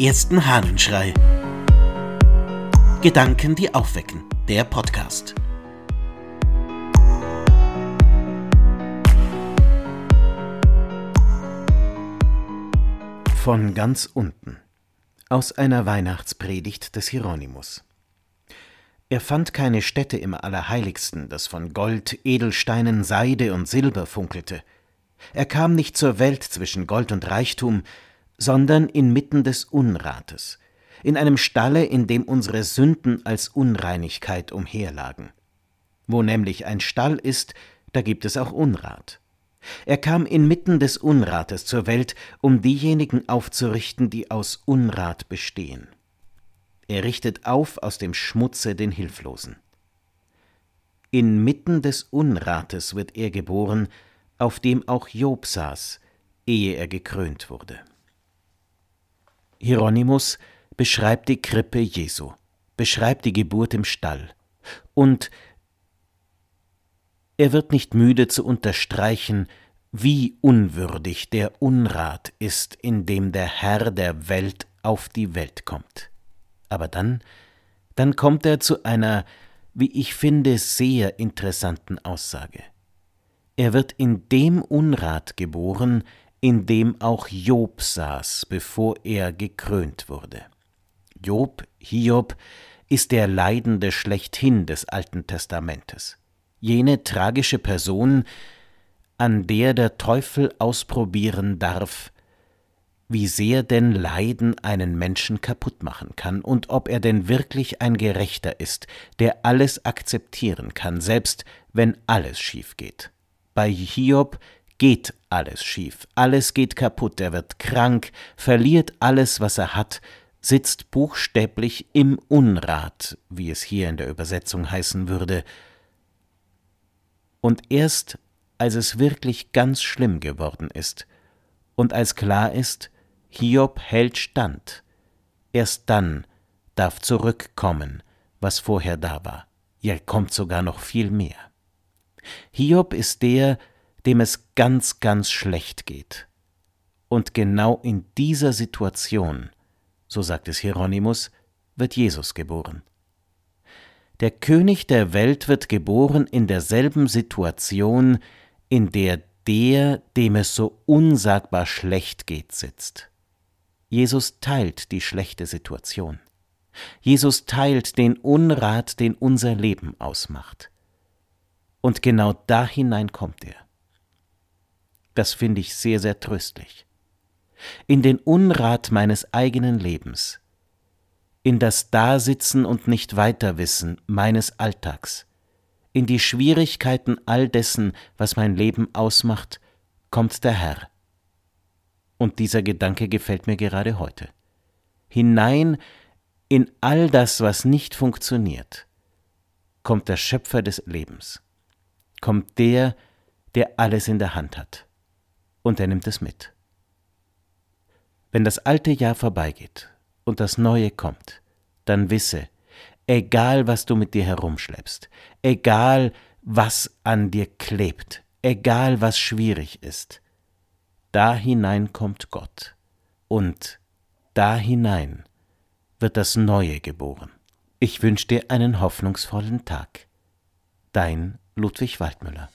ersten Hahnenschrei. Gedanken, die aufwecken. Der Podcast. Von ganz unten. Aus einer Weihnachtspredigt des Hieronymus. Er fand keine Stätte im Allerheiligsten, das von Gold, Edelsteinen, Seide und Silber funkelte. Er kam nicht zur Welt zwischen Gold und Reichtum, sondern inmitten des Unrates, in einem Stalle, in dem unsere Sünden als Unreinigkeit umherlagen. Wo nämlich ein Stall ist, da gibt es auch Unrat. Er kam inmitten des Unrates zur Welt, um diejenigen aufzurichten, die aus Unrat bestehen. Er richtet auf aus dem Schmutze den Hilflosen. Inmitten des Unrates wird er geboren, auf dem auch Job saß, ehe er gekrönt wurde. Hieronymus beschreibt die Krippe Jesu, beschreibt die Geburt im Stall. Und er wird nicht müde zu unterstreichen, wie unwürdig der Unrat ist, in dem der Herr der Welt auf die Welt kommt. Aber dann, dann kommt er zu einer, wie ich finde, sehr interessanten Aussage. Er wird in dem Unrat geboren, in dem auch Job saß, bevor er gekrönt wurde. Job, Hiob, ist der Leidende schlechthin des Alten Testamentes. Jene tragische Person, an der der Teufel ausprobieren darf, wie sehr denn Leiden einen Menschen kaputt machen kann und ob er denn wirklich ein Gerechter ist, der alles akzeptieren kann, selbst wenn alles schief geht. Bei Hiob geht alles schief, alles geht kaputt, er wird krank, verliert alles, was er hat, sitzt buchstäblich im Unrat, wie es hier in der Übersetzung heißen würde. Und erst als es wirklich ganz schlimm geworden ist und als klar ist, Hiob hält stand, erst dann darf zurückkommen, was vorher da war. Ja, kommt sogar noch viel mehr. Hiob ist der, dem es ganz, ganz schlecht geht. Und genau in dieser Situation, so sagt es Hieronymus, wird Jesus geboren. Der König der Welt wird geboren in derselben Situation, in der der, dem es so unsagbar schlecht geht, sitzt. Jesus teilt die schlechte Situation. Jesus teilt den Unrat, den unser Leben ausmacht. Und genau da hinein kommt er. Das finde ich sehr, sehr tröstlich. In den Unrat meines eigenen Lebens, in das Dasitzen und nicht weiterwissen meines Alltags, in die Schwierigkeiten all dessen, was mein Leben ausmacht, kommt der Herr. Und dieser Gedanke gefällt mir gerade heute. Hinein in all das, was nicht funktioniert, kommt der Schöpfer des Lebens, kommt der, der alles in der Hand hat und er nimmt es mit. Wenn das alte Jahr vorbeigeht und das neue kommt, dann wisse, egal was du mit dir herumschleppst, egal was an dir klebt, egal was schwierig ist, da hinein kommt Gott und da hinein wird das Neue geboren. Ich wünsche dir einen hoffnungsvollen Tag. Dein Ludwig Waldmüller.